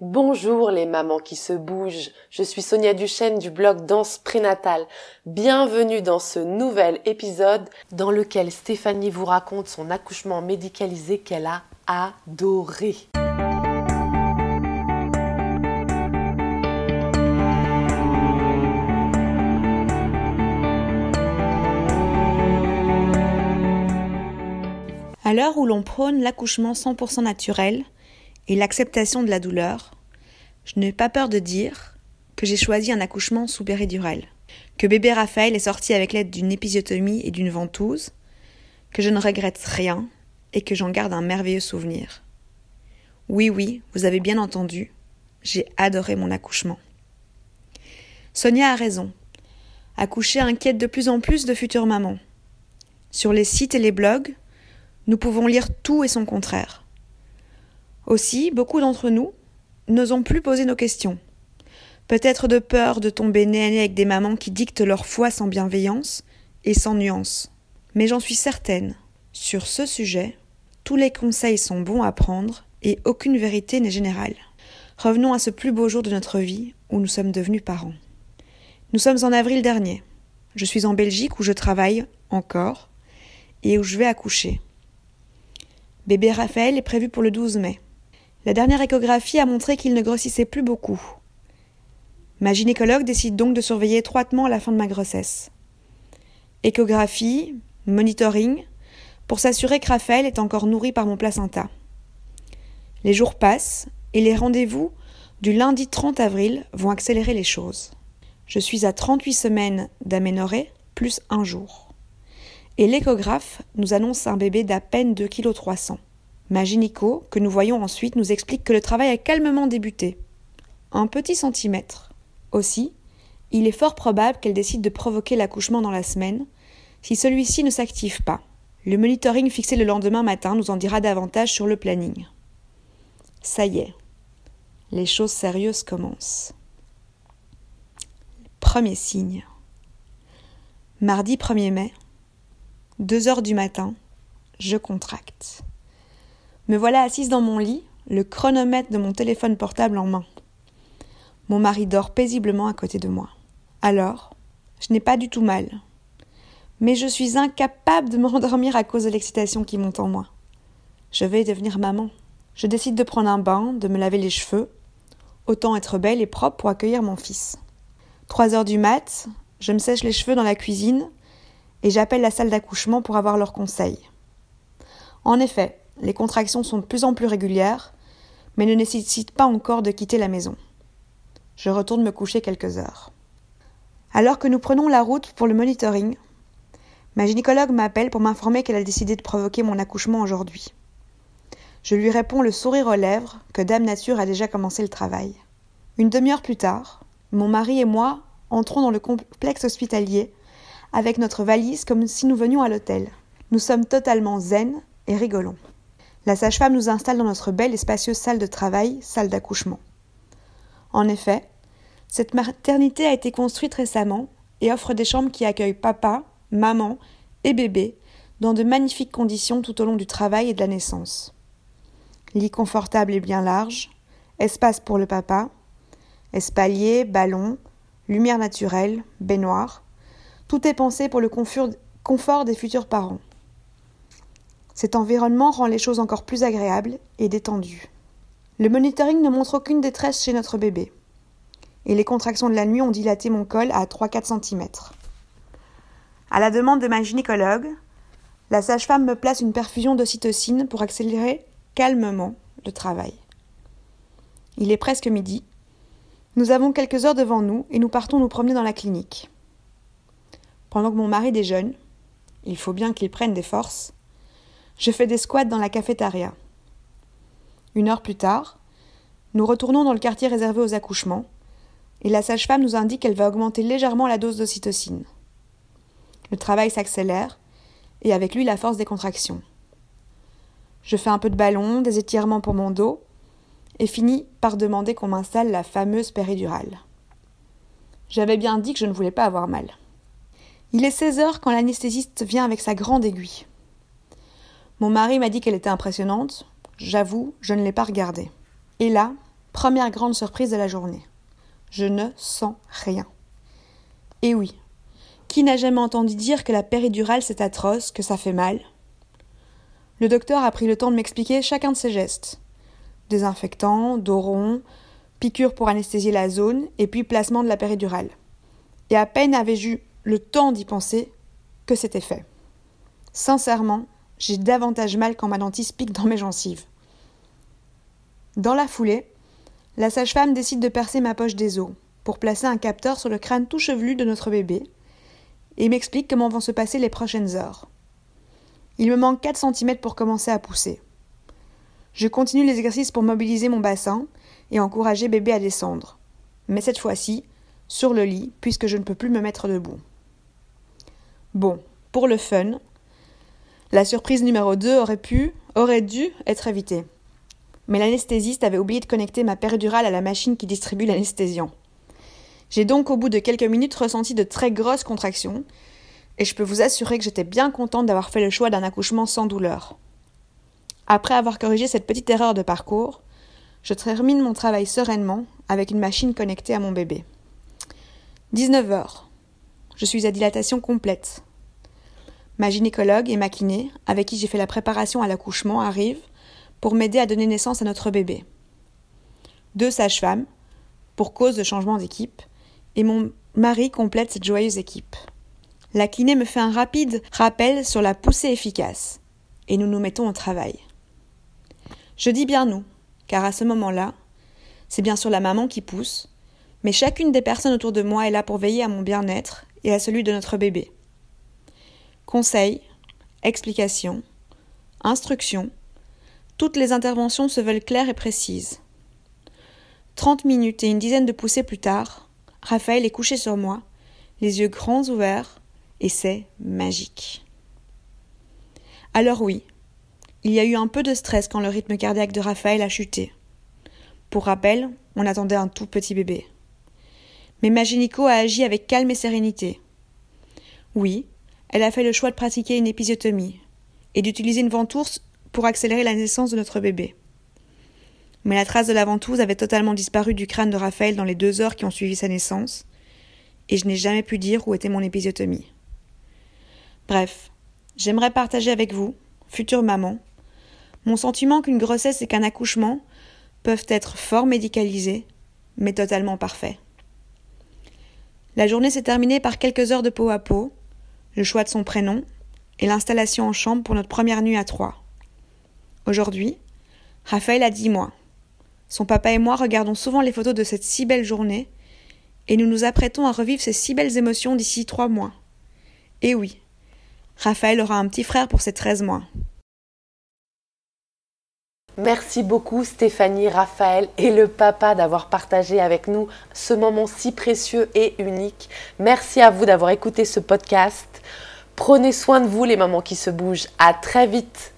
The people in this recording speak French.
Bonjour les mamans qui se bougent, je suis Sonia Duchesne du blog Danse Prénatale. Bienvenue dans ce nouvel épisode dans lequel Stéphanie vous raconte son accouchement médicalisé qu'elle a adoré. À l'heure où l'on prône l'accouchement 100% naturel, et l'acceptation de la douleur, je n'ai pas peur de dire que j'ai choisi un accouchement sous péridurale, que bébé Raphaël est sorti avec l'aide d'une épisiotomie et d'une ventouse, que je ne regrette rien et que j'en garde un merveilleux souvenir. Oui, oui, vous avez bien entendu, j'ai adoré mon accouchement. Sonia a raison. Accoucher inquiète de plus en plus de futures mamans. Sur les sites et les blogs, nous pouvons lire tout et son contraire. Aussi, beaucoup d'entre nous n'osons plus poser nos questions. Peut-être de peur de tomber nez à nez avec des mamans qui dictent leur foi sans bienveillance et sans nuance. Mais j'en suis certaine, sur ce sujet, tous les conseils sont bons à prendre et aucune vérité n'est générale. Revenons à ce plus beau jour de notre vie où nous sommes devenus parents. Nous sommes en avril dernier. Je suis en Belgique où je travaille encore et où je vais accoucher. Bébé Raphaël est prévu pour le 12 mai. La dernière échographie a montré qu'il ne grossissait plus beaucoup. Ma gynécologue décide donc de surveiller étroitement la fin de ma grossesse. Échographie, monitoring, pour s'assurer que Raphaël est encore nourri par mon placenta. Les jours passent et les rendez-vous du lundi 30 avril vont accélérer les choses. Je suis à 38 semaines d'aménorrhée plus un jour. Et l'échographe nous annonce un bébé d'à peine 2,3 kg. Ma gynéco, que nous voyons ensuite, nous explique que le travail a calmement débuté. Un petit centimètre. Aussi, il est fort probable qu'elle décide de provoquer l'accouchement dans la semaine, si celui-ci ne s'active pas. Le monitoring fixé le lendemain matin nous en dira davantage sur le planning. Ça y est, les choses sérieuses commencent. Premier signe. Mardi 1er mai, 2 heures du matin, je contracte. Me voilà assise dans mon lit, le chronomètre de mon téléphone portable en main. Mon mari dort paisiblement à côté de moi. Alors, je n'ai pas du tout mal. Mais je suis incapable de me rendormir à cause de l'excitation qui monte en moi. Je vais devenir maman. Je décide de prendre un bain, de me laver les cheveux. Autant être belle et propre pour accueillir mon fils. Trois heures du mat, je me sèche les cheveux dans la cuisine et j'appelle la salle d'accouchement pour avoir leurs conseils. En effet, les contractions sont de plus en plus régulières, mais ne nécessitent pas encore de quitter la maison. Je retourne me coucher quelques heures. Alors que nous prenons la route pour le monitoring, ma gynécologue m'appelle pour m'informer qu'elle a décidé de provoquer mon accouchement aujourd'hui. Je lui réponds le sourire aux lèvres que Dame Nature a déjà commencé le travail. Une demi-heure plus tard, mon mari et moi entrons dans le complexe hospitalier avec notre valise comme si nous venions à l'hôtel. Nous sommes totalement zen et rigolons. La sage-femme nous installe dans notre belle et spacieuse salle de travail, salle d'accouchement. En effet, cette maternité a été construite récemment et offre des chambres qui accueillent papa, maman et bébé dans de magnifiques conditions tout au long du travail et de la naissance. Lit confortable et bien large, espace pour le papa, espalier, ballon, lumière naturelle, baignoire. Tout est pensé pour le confort des futurs parents. Cet environnement rend les choses encore plus agréables et détendues. Le monitoring ne montre aucune détresse chez notre bébé. Et les contractions de la nuit ont dilaté mon col à 3-4 cm. À la demande de ma gynécologue, la sage-femme me place une perfusion d'ocytocine pour accélérer calmement le travail. Il est presque midi. Nous avons quelques heures devant nous et nous partons nous promener dans la clinique. Pendant que mon mari déjeune, il faut bien qu'il prenne des forces, je fais des squats dans la cafétéria. Une heure plus tard, nous retournons dans le quartier réservé aux accouchements, et la sage-femme nous indique qu'elle va augmenter légèrement la dose d'ocytocine. Le travail s'accélère, et avec lui la force des contractions. Je fais un peu de ballon, des étirements pour mon dos, et finis par demander qu'on m'installe la fameuse péridurale. J'avais bien dit que je ne voulais pas avoir mal. Il est 16 heures quand l'anesthésiste vient avec sa grande aiguille. Mon mari m'a dit qu'elle était impressionnante. J'avoue, je ne l'ai pas regardée. Et là, Première grande surprise de la journée. Je ne sens rien. Et oui, qui n'a jamais entendu dire que la péridurale c'est atroce, que ça fait mal? Le docteur a pris le temps de m'expliquer chacun de ses gestes. Désinfectant, dos rond, piqûre pour anesthésier la zone, et puis placement de la péridurale. Et à peine avais-je eu le temps d'y penser que c'était fait. Sincèrement, j'ai davantage mal quand ma dentiste pique dans mes gencives. Dans la foulée, la sage-femme décide de percer ma poche des os pour placer un capteur sur le crâne tout chevelu de notre bébé et m'explique comment vont se passer les prochaines heures. Il me manque 4 cm pour commencer à pousser. Je continue les exercices pour mobiliser mon bassin et encourager bébé à descendre. Mais cette fois-ci, sur le lit, puisque je ne peux plus me mettre debout. Bon, pour le fun, la surprise numéro 2 aurait pu, aurait dû être évitée. Mais l'anesthésiste avait oublié de connecter ma péridurale à la machine qui distribue l'anesthésiant. J'ai donc au bout de quelques minutes ressenti de très grosses contractions, et je peux vous assurer que j'étais bien contente d'avoir fait le choix d'un accouchement sans douleur. Après avoir corrigé cette petite erreur de parcours, je termine mon travail sereinement avec une machine connectée à mon bébé. 19 heures. Je suis à dilatation complète. Ma gynécologue et ma kiné, avec qui j'ai fait la préparation à l'accouchement, arrivent pour m'aider à donner naissance à notre bébé. Deux sages-femmes, pour cause de changement d'équipe, et mon mari complète cette joyeuse équipe. La kiné me fait un rapide rappel sur la poussée efficace, et nous nous mettons au travail. Je dis bien nous, car à ce moment-là, c'est bien sûr la maman qui pousse, mais chacune des personnes autour de moi est là pour veiller à mon bien-être et à celui de notre bébé. Conseils, explications, instructions, toutes les interventions se veulent claires et précises. Trente minutes et une dizaine de poussées plus tard, Raphaël est couché sur moi, les yeux grands ouverts, et c'est magique. Alors oui, il y a eu un peu de stress quand le rythme cardiaque de Raphaël a chuté. Pour rappel, on attendait un tout petit bébé. Mais ma gynéco a agi avec calme et sérénité. Oui, elle a fait le choix de pratiquer une épisiotomie et d'utiliser une ventouse pour accélérer la naissance de notre bébé mais la trace de la ventouse avait totalement disparu du crâne de Raphaël dans les deux heures qui ont suivi sa naissance, et je n'ai jamais pu dire où était mon épisiotomie. Bref, j'aimerais partager avec vous, future maman, mon sentiment qu'une grossesse et qu'un accouchement peuvent être fort médicalisés, mais totalement parfaits. La journée s'est terminée par quelques heures de peau à peau, le choix de son prénom et l'installation en chambre pour notre première nuit à trois. Aujourd'hui, Raphaël a dix mois. Son papa et moi regardons souvent les photos de cette si belle journée, et nous nous apprêtons à revivre ces si belles émotions d'ici trois mois. Et oui, Raphaël aura un petit frère pour ses treize mois. Merci beaucoup Stéphanie, Raphaël et le papa d'avoir partagé avec nous ce moment si précieux et unique. Merci à vous d'avoir écouté ce podcast. Prenez soin de vous les mamans qui se bougent. À très vite.